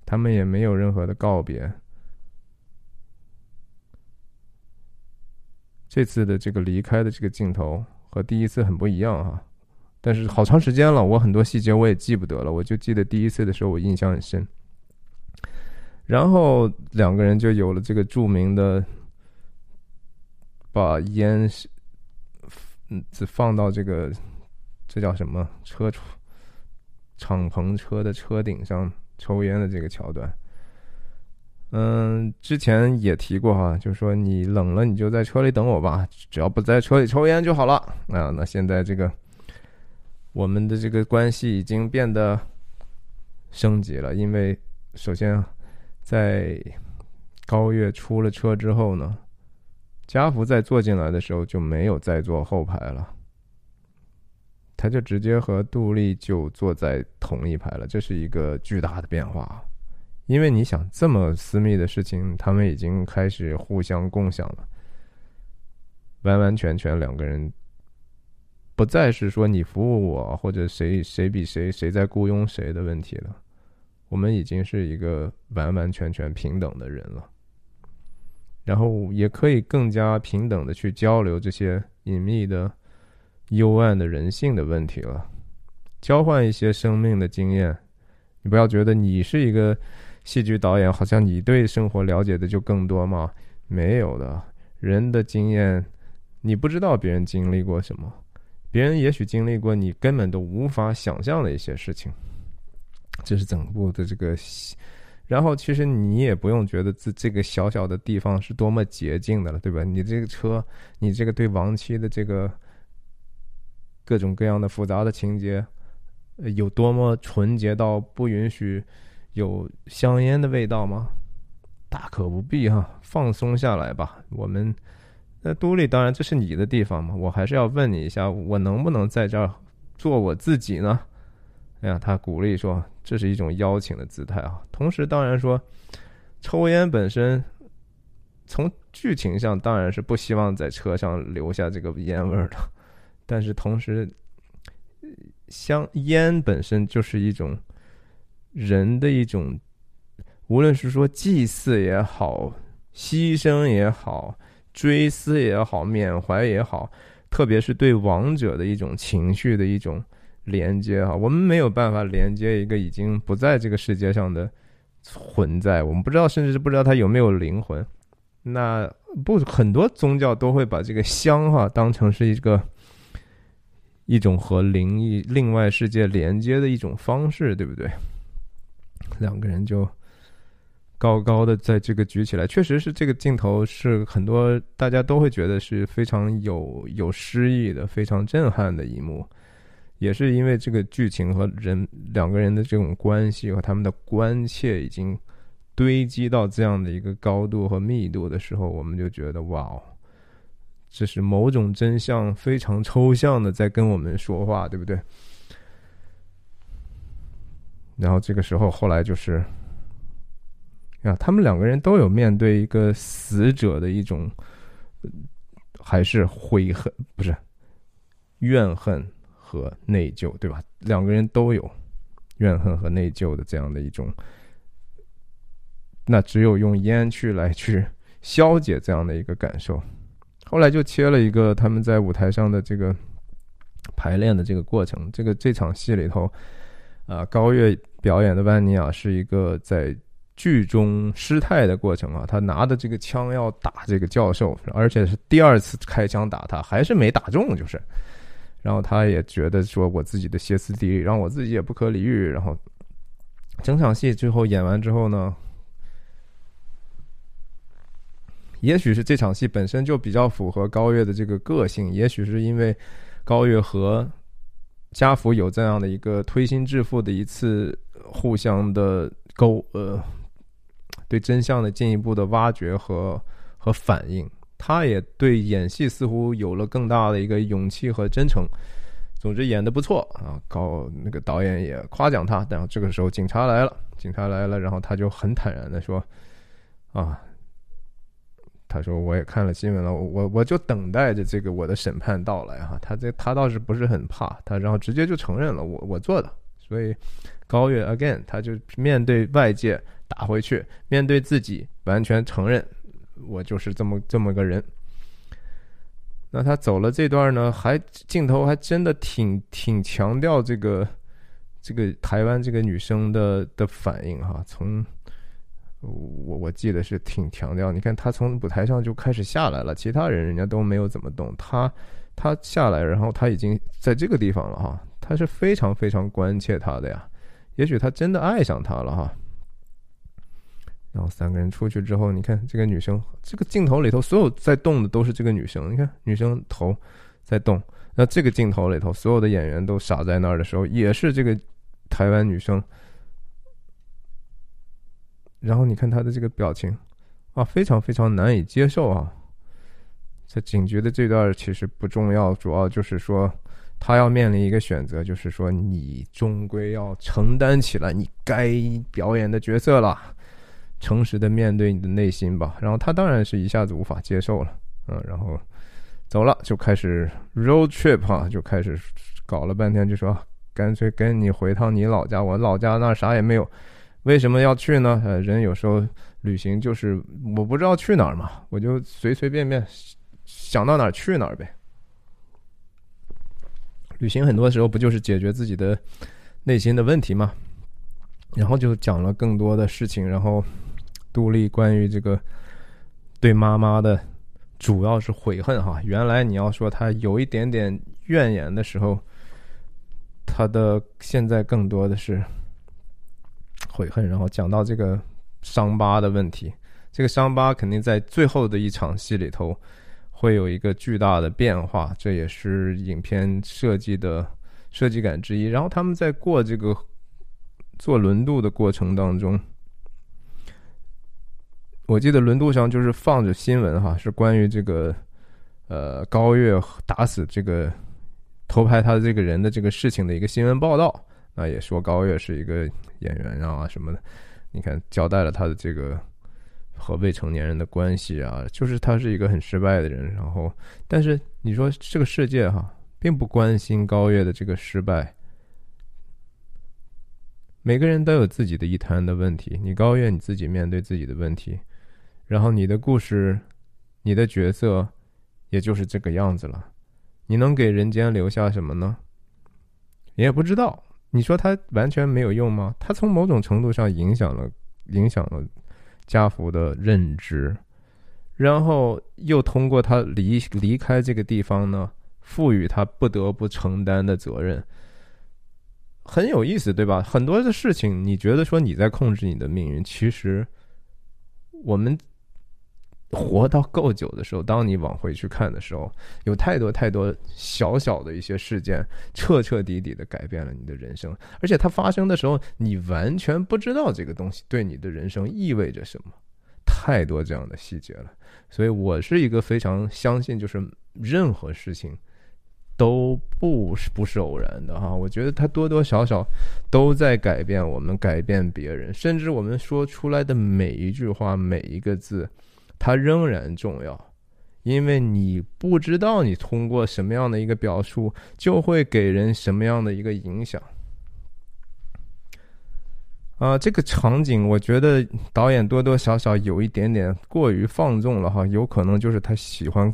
他们也没有任何的告别，这次的这个离开的这个镜头和第一次很不一样啊。但是好长时间了，我很多细节我也记不得了，我就记得第一次的时候我印象很深。然后两个人就有了这个著名的把烟嗯只放到这个这叫什么车敞篷车的车顶上抽烟的这个桥段。嗯，之前也提过哈，就是说你冷了你就在车里等我吧，只要不在车里抽烟就好了啊。那现在这个。我们的这个关系已经变得升级了，因为首先在高月出了车之后呢，家福在坐进来的时候就没有再坐后排了，他就直接和杜丽就坐在同一排了，这是一个巨大的变化。因为你想这么私密的事情，他们已经开始互相共享了，完完全全两个人。不再是说你服务我，或者谁谁比谁谁在雇佣谁的问题了，我们已经是一个完完全全平等的人了，然后也可以更加平等的去交流这些隐秘的、幽暗的人性的问题了，交换一些生命的经验。你不要觉得你是一个戏剧导演，好像你对生活了解的就更多吗？没有的，人的经验，你不知道别人经历过什么。别人也许经历过你根本都无法想象的一些事情，这是整部的这个。然后其实你也不用觉得这这个小小的地方是多么洁净的了，对吧？你这个车，你这个对亡妻的这个各种各样的复杂的情节，有多么纯洁到不允许有香烟的味道吗？大可不必哈，放松下来吧，我们。那都丽，当然这是你的地方嘛，我还是要问你一下，我能不能在这儿做我自己呢？哎呀，他鼓励说，这是一种邀请的姿态啊。同时，当然说，抽烟本身从剧情上当然是不希望在车上留下这个烟味儿的，但是同时，香烟本身就是一种人的一种，无论是说祭祀也好，牺牲也好。追思也好，缅怀也好，特别是对亡者的一种情绪的一种连接哈，我们没有办法连接一个已经不在这个世界上的存在，我们不知道，甚至是不知道他有没有灵魂。那不，很多宗教都会把这个香哈当成是一个一种和灵异、另外世界连接的一种方式，对不对？两个人就。高高的在这个举起来，确实是这个镜头是很多大家都会觉得是非常有有诗意的、非常震撼的一幕，也是因为这个剧情和人两个人的这种关系和他们的关切已经堆积到这样的一个高度和密度的时候，我们就觉得哇哦，这是某种真相非常抽象的在跟我们说话，对不对？然后这个时候后来就是。啊，他们两个人都有面对一个死者的一种，还是悔恨，不是怨恨和内疚，对吧？两个人都有怨恨和内疚的这样的一种，那只有用烟去来去消解这样的一个感受。后来就切了一个他们在舞台上的这个排练的这个过程。这个这场戏里头，啊，高月表演的万尼亚是一个在。剧中失态的过程啊，他拿的这个枪要打这个教授，而且是第二次开枪打他，还是没打中，就是。然后他也觉得说，我自己的歇斯底里，让我自己也不可理喻。然后整场戏最后演完之后呢，也许是这场戏本身就比较符合高月的这个个性，也许是因为高月和家福有这样的一个推心置腹的一次互相的沟呃。对真相的进一步的挖掘和和反应，他也对演戏似乎有了更大的一个勇气和真诚。总之演的不错啊，高那个导演也夸奖他。然后这个时候警察来了，警察来了，然后他就很坦然的说：“啊，他说我也看了新闻了，我我就等待着这个我的审判到来哈。他这他倒是不是很怕他，然后直接就承认了我我做的。所以高月 again，他就面对外界。”打回去，面对自己，完全承认我就是这么这么个人。那他走了这段呢，还镜头还真的挺挺强调这个这个台湾这个女生的的反应哈。从我我记得是挺强调，你看他从舞台上就开始下来了，其他人人家都没有怎么动，他他下来，然后他已经在这个地方了哈，他是非常非常关切他的呀。也许他真的爱上她了哈。然后三个人出去之后，你看这个女生，这个镜头里头所有在动的都是这个女生。你看女生头在动，那这个镜头里头所有的演员都傻在那儿的时候，也是这个台湾女生。然后你看她的这个表情，啊，非常非常难以接受啊。在警局的这段其实不重要，主要就是说她要面临一个选择，就是说你终归要承担起来你该表演的角色了。诚实的面对你的内心吧，然后他当然是一下子无法接受了，嗯，然后走了，就开始 road trip 哈，就开始搞了半天，就说干脆跟你回趟你老家，我老家那啥也没有，为什么要去呢？呃，人有时候旅行就是我不知道去哪儿嘛，我就随随便便想到哪儿去哪儿呗。旅行很多时候不就是解决自己的内心的问题吗？然后就讲了更多的事情，然后。杜丽关于这个对妈妈的主要是悔恨哈，原来你要说他有一点点怨言的时候，他的现在更多的是悔恨，然后讲到这个伤疤的问题，这个伤疤肯定在最后的一场戏里头会有一个巨大的变化，这也是影片设计的设计感之一。然后他们在过这个坐轮渡的过程当中。我记得轮渡上就是放着新闻哈，是关于这个，呃，高月打死这个偷拍他的这个人的这个事情的一个新闻报道。那也说高月是一个演员啊什么的，你看交代了他的这个和未成年人的关系啊，就是他是一个很失败的人。然后，但是你说这个世界哈，并不关心高月的这个失败。每个人都有自己的一摊的问题，你高月你自己面对自己的问题。然后你的故事，你的角色，也就是这个样子了。你能给人间留下什么呢？也不知道。你说他完全没有用吗？他从某种程度上影响了，影响了家福的认知，然后又通过他离离开这个地方呢，赋予他不得不承担的责任，很有意思，对吧？很多的事情，你觉得说你在控制你的命运，其实我们。活到够久的时候，当你往回去看的时候，有太多太多小小的一些事件，彻彻底底的改变了你的人生。而且它发生的时候，你完全不知道这个东西对你的人生意味着什么。太多这样的细节了，所以我是一个非常相信，就是任何事情都不是不是偶然的哈。我觉得它多多少少都在改变我们，改变别人，甚至我们说出来的每一句话，每一个字。它仍然重要，因为你不知道你通过什么样的一个表述，就会给人什么样的一个影响。啊，这个场景我觉得导演多多少少有一点点过于放纵了哈，有可能就是他喜欢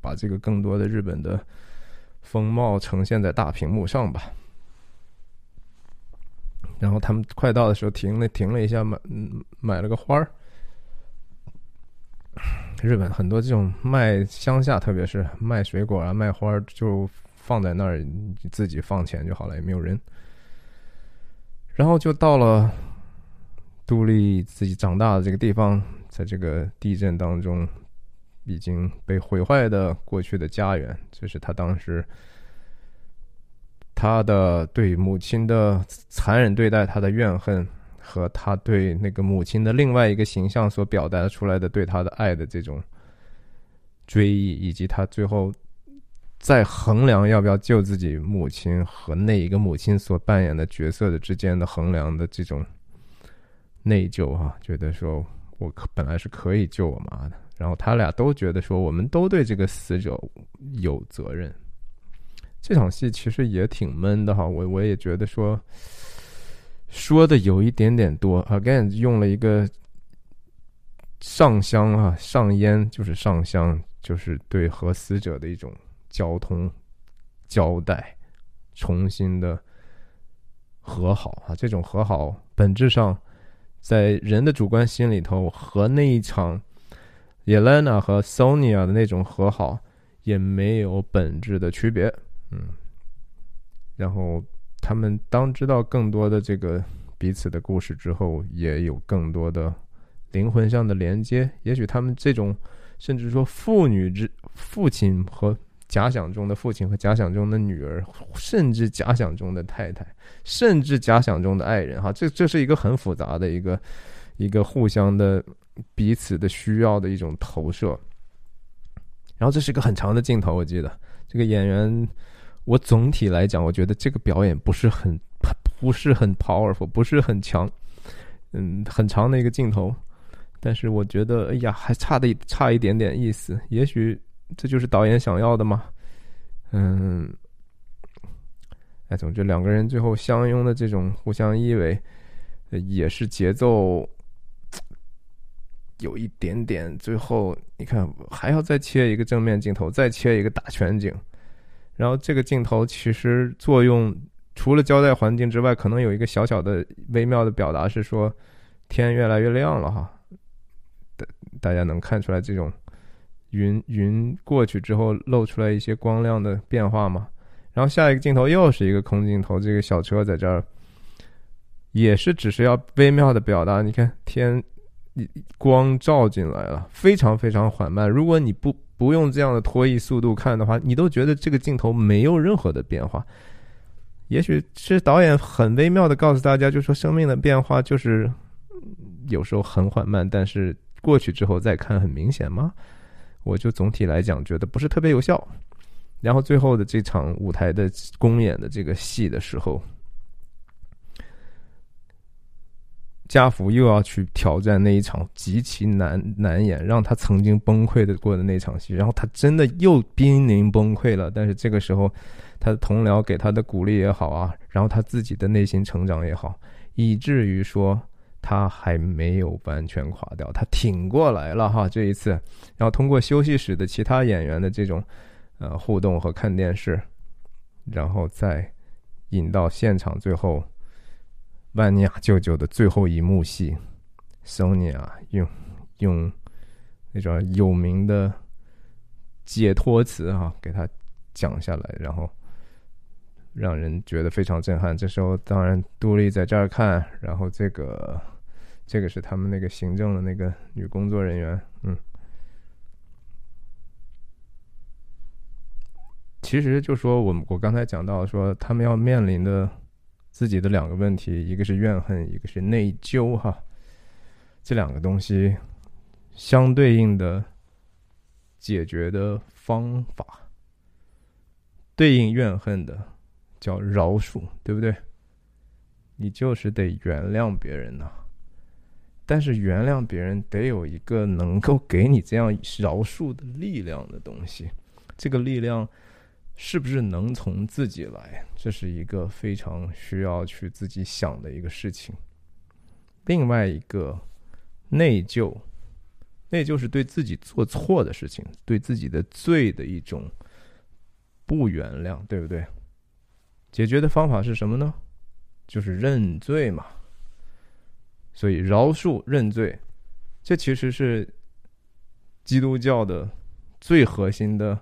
把这个更多的日本的风貌呈现在大屏幕上吧。然后他们快到的时候停了停了一下，买买了个花儿。日本很多这种卖乡下，特别是卖水果啊、卖花，就放在那儿，自己放钱就好了，也没有人。然后就到了杜丽自己长大的这个地方，在这个地震当中已经被毁坏的过去的家园，这是他当时他的对母亲的残忍对待，他的怨恨。和他对那个母亲的另外一个形象所表达出来的对他的爱的这种追忆，以及他最后在衡量要不要救自己母亲和那一个母亲所扮演的角色的之间的衡量的这种内疚啊，觉得说我可本来是可以救我妈的，然后他俩都觉得说我们都对这个死者有责任。这场戏其实也挺闷的哈，我我也觉得说。说的有一点点多，again 用了一个上香啊，上烟就是上香，就是对和死者的一种交通交代，重新的和好啊。这种和好本质上，在人的主观心里头，和那一场 Elena 和 Sonia 的那种和好也没有本质的区别。嗯，然后他们当知道更多的这个彼此的故事之后，也有更多的。灵魂上的连接，也许他们这种，甚至说父女之父亲和假想中的父亲和假想中的女儿，甚至假想中的太太，甚至假想中的爱人，哈，这这是一个很复杂的一个一个互相的彼此的需要的一种投射。然后这是一个很长的镜头，我记得这个演员，我总体来讲，我觉得这个表演不是很不是很 powerful，不是很强，嗯，很长的一个镜头。但是我觉得，哎呀，还差的差一点点意思。也许这就是导演想要的嘛。嗯，哎，总之两个人最后相拥的这种互相依偎，也是节奏有一点点。最后你看，还要再切一个正面镜头，再切一个大全景。然后这个镜头其实作用除了交代环境之外，可能有一个小小的微妙的表达是说，天越来越亮了哈。大大家能看出来这种云云过去之后露出来一些光亮的变化吗？然后下一个镜头又是一个空镜头，这个小车在这儿也是只是要微妙的表达。你看天光照进来了，非常非常缓慢。如果你不不用这样的拖曳速度看的话，你都觉得这个镜头没有任何的变化。也许是导演很微妙的告诉大家，就说生命的变化就是有时候很缓慢，但是。过去之后再看很明显吗？我就总体来讲觉得不是特别有效。然后最后的这场舞台的公演的这个戏的时候，家福又要去挑战那一场极其难难演，让他曾经崩溃的过的那场戏，然后他真的又濒临崩溃了。但是这个时候，他的同僚给他的鼓励也好啊，然后他自己的内心成长也好，以至于说。他还没有完全垮掉，他挺过来了哈。这一次，然后通过休息室的其他演员的这种呃互动和看电视，然后再引到现场，最后万尼亚舅舅的最后一幕戏，Sonia 用用那种有名的解脱词哈给他讲下来，然后让人觉得非常震撼。这时候，当然杜丽在这儿看，然后这个。这个是他们那个行政的那个女工作人员，嗯，其实就说我们我刚才讲到说他们要面临的自己的两个问题，一个是怨恨，一个是内疚，哈，这两个东西相对应的解决的方法，对应怨恨的叫饶恕，对不对？你就是得原谅别人呐。但是原谅别人得有一个能够给你这样饶恕的力量的东西，这个力量是不是能从自己来？这是一个非常需要去自己想的一个事情。另外一个内疚，内疚是对自己做错的事情，对自己的罪的一种不原谅，对不对？解决的方法是什么呢？就是认罪嘛。所以饶恕认罪，这其实是基督教的最核心的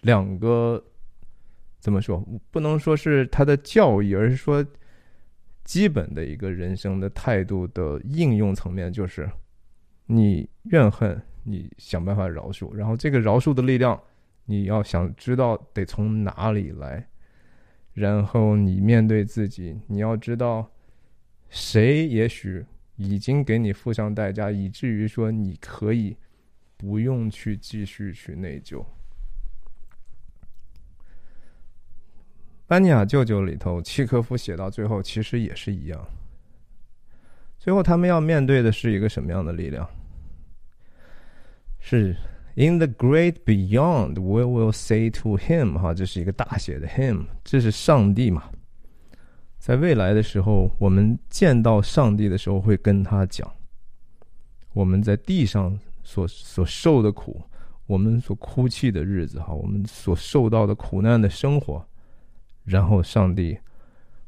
两个怎么说？不能说是他的教义，而是说基本的一个人生的态度的应用层面，就是你怨恨，你想办法饶恕，然后这个饶恕的力量，你要想知道得从哪里来，然后你面对自己，你要知道。谁也许已经给你付上代价，以至于说你可以不用去继续去内疚。班尼亚舅舅里头，契科夫写到最后，其实也是一样。最后他们要面对的是一个什么样的力量？是 In the great beyond, we will say to him，哈，这是一个大写的 him，这是上帝嘛？在未来的时候，我们见到上帝的时候，会跟他讲：我们在地上所所受的苦，我们所哭泣的日子哈，我们所受到的苦难的生活，然后上帝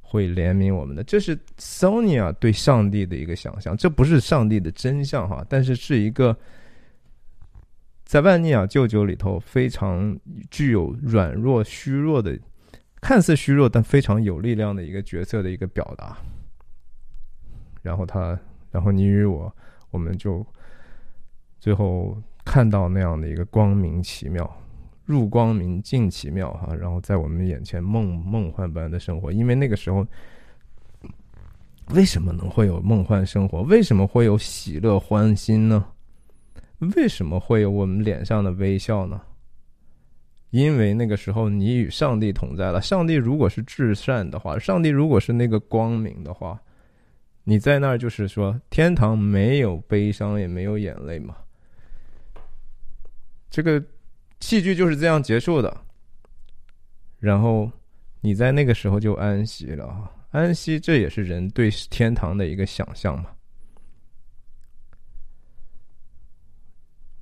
会怜悯我们的。这是 Sonia 对上帝的一个想象，这不是上帝的真相哈，但是是一个在万尼亚舅舅里头非常具有软弱、虚弱的，看似虚弱但非常有力量的一个角色的一个表达。然后他，然后你与我，我们就最后看到那样的一个光明奇妙，入光明尽奇妙哈，然后在我们眼前梦梦幻般的生活。因为那个时候，为什么能会有梦幻生活？为什么会有喜乐欢心呢？为什么会有我们脸上的微笑呢？因为那个时候你与上帝同在了。上帝如果是至善的话，上帝如果是那个光明的话。你在那儿就是说，天堂没有悲伤，也没有眼泪嘛。这个戏剧就是这样结束的。然后你在那个时候就安息了，安息这也是人对天堂的一个想象嘛。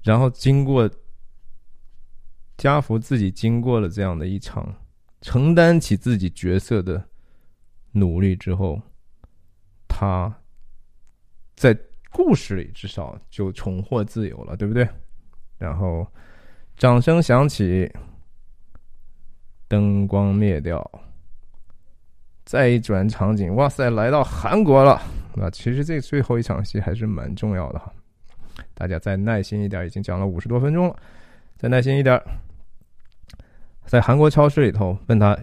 然后经过家福自己经过了这样的一场承担起自己角色的努力之后。他在故事里至少就重获自由了，对不对？然后掌声响起，灯光灭掉，再一转场景，哇塞，来到韩国了。那其实这最后一场戏还是蛮重要的哈，大家再耐心一点，已经讲了五十多分钟了，再耐心一点。在韩国超市里头问他，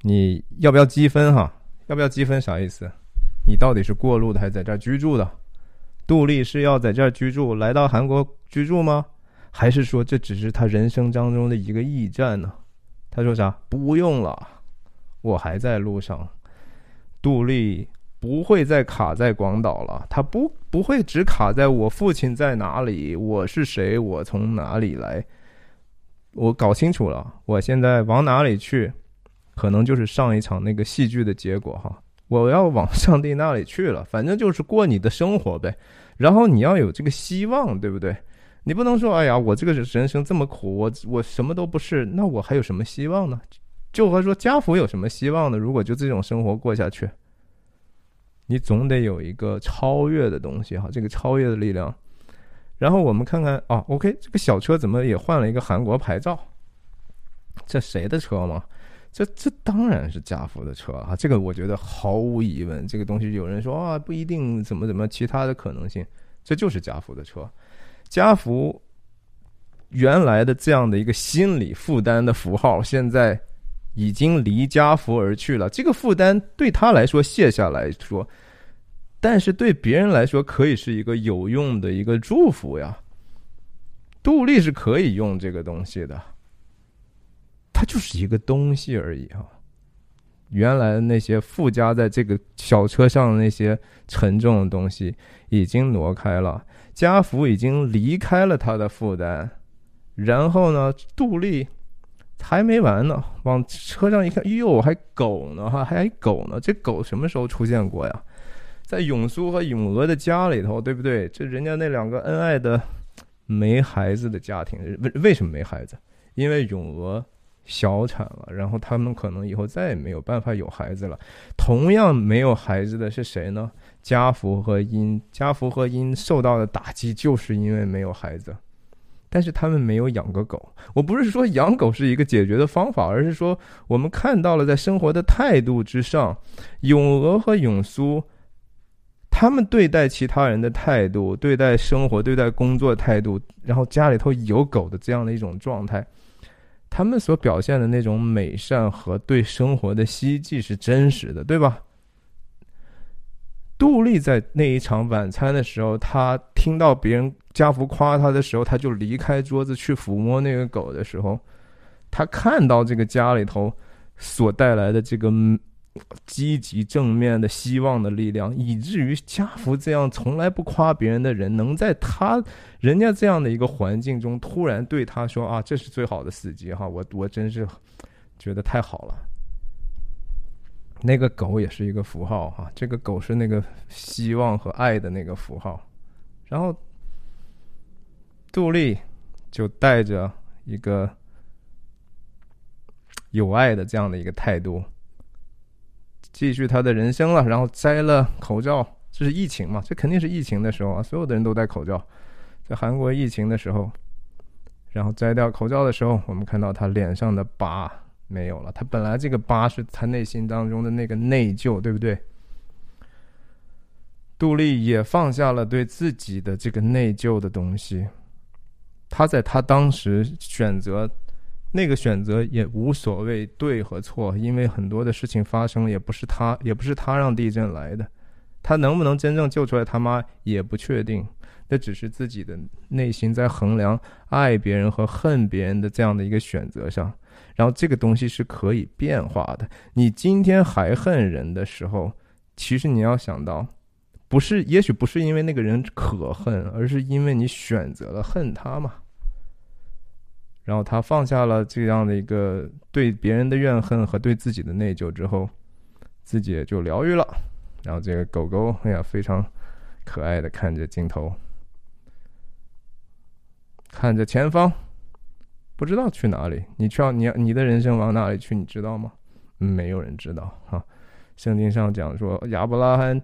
你要不要积分？哈，要不要积分？啥意思？你到底是过路的还是在这儿居住的？杜丽是要在这儿居住，来到韩国居住吗？还是说这只是他人生当中的一个驿站呢？他说啥？不用了，我还在路上。杜丽不会再卡在广岛了，他不不会只卡在我父亲在哪里，我是谁，我从哪里来？我搞清楚了，我现在往哪里去？可能就是上一场那个戏剧的结果哈。我要往上帝那里去了，反正就是过你的生活呗。然后你要有这个希望，对不对？你不能说，哎呀，我这个人生这么苦，我我什么都不是，那我还有什么希望呢？就和说家福有什么希望呢？如果就这种生活过下去，你总得有一个超越的东西哈，这个超越的力量。然后我们看看啊，OK，这个小车怎么也换了一个韩国牌照？这谁的车吗？这这当然是家福的车啊！这个我觉得毫无疑问。这个东西有人说啊，不一定怎么怎么，其他的可能性，这就是家福的车。家福原来的这样的一个心理负担的符号，现在已经离家福而去了。这个负担对他来说卸下来说，但是对别人来说可以是一个有用的一个祝福呀。杜丽是可以用这个东西的。它就是一个东西而已啊！原来的那些附加在这个小车上的那些沉重的东西已经挪开了，家福已经离开了他的负担。然后呢，杜丽还没完呢，往车上一看，哟，还狗呢哈，还狗呢！这狗什么时候出现过呀？在永苏和永娥的家里头，对不对？这人家那两个恩爱的没孩子的家庭，为为什么没孩子？因为永娥。小产了，然后他们可能以后再也没有办法有孩子了。同样没有孩子的是谁呢？家福和因，家福和因受到的打击就是因为没有孩子，但是他们没有养个狗。我不是说养狗是一个解决的方法，而是说我们看到了在生活的态度之上，永娥和永苏，他们对待其他人的态度，对待生活、对待工作态度，然后家里头有狗的这样的一种状态。他们所表现的那种美善和对生活的希冀是真实的，对吧？杜丽在那一场晚餐的时候，他听到别人家福夸他的时候，他就离开桌子去抚摸那个狗的时候，他看到这个家里头所带来的这个。积极正面的希望的力量，以至于家福这样从来不夸别人的人，能在他人家这样的一个环境中，突然对他说：“啊，这是最好的司机哈！”我我真是觉得太好了。那个狗也是一个符号哈，这个狗是那个希望和爱的那个符号。然后杜丽就带着一个有爱的这样的一个态度，继续他的人生了。然后摘了口罩，这是疫情嘛？这肯定是疫情的时候啊，所有的人都戴口罩。在韩国疫情的时候，然后摘掉口罩的时候，我们看到他脸上的疤没有了。他本来这个疤是他内心当中的那个内疚，对不对？杜丽也放下了对自己的这个内疚的东西。他在他当时选择那个选择也无所谓对和错，因为很多的事情发生也不是他，也不是他让地震来的。他能不能真正救出来他妈也不确定，那只是自己的内心在衡量爱别人和恨别人的这样的一个选择上。然后这个东西是可以变化的。你今天还恨人的时候，其实你要想到。不是，也许不是因为那个人可恨，而是因为你选择了恨他嘛。然后他放下了这样的一个对别人的怨恨和对自己的内疚之后，自己也就疗愈了。然后这个狗狗，哎呀，非常可爱的看着镜头，看着前方，不知道去哪里。你去，你你的人生往哪里去？你知道吗？没有人知道哈。圣经上讲说，亚伯拉罕。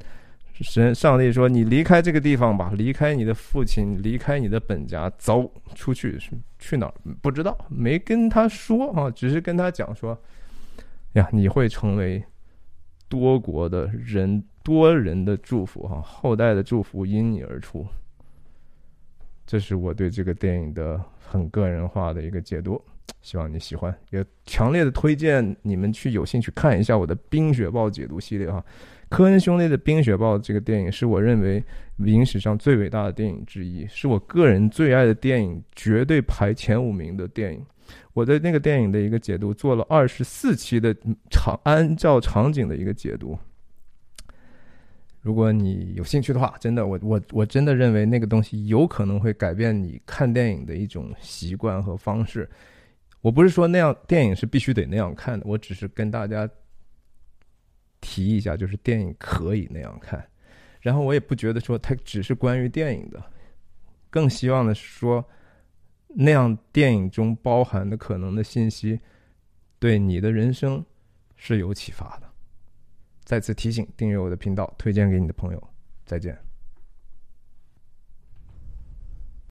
神，上帝说：“你离开这个地方吧，离开你的父亲，离开你的本家，走出去，去哪儿？不知道，没跟他说啊，只是跟他讲说，呀，你会成为多国的人，多人的祝福哈，后代的祝福因你而出。这是我对这个电影的很个人化的一个解读，希望你喜欢，也强烈的推荐你们去有兴趣看一下我的《冰雪暴》解读系列哈。”科恩兄弟的《冰雪暴》这个电影是我认为影史上最伟大的电影之一，是我个人最爱的电影，绝对排前五名的电影。我的那个电影的一个解读做了二十四期的场，按照场景的一个解读。如果你有兴趣的话，真的，我我我真的认为那个东西有可能会改变你看电影的一种习惯和方式。我不是说那样电影是必须得那样看的，我只是跟大家。提一下，就是电影可以那样看，然后我也不觉得说它只是关于电影的，更希望的是说，那样电影中包含的可能的信息，对你的人生是有启发的。再次提醒，订阅我的频道，推荐给你的朋友。再见。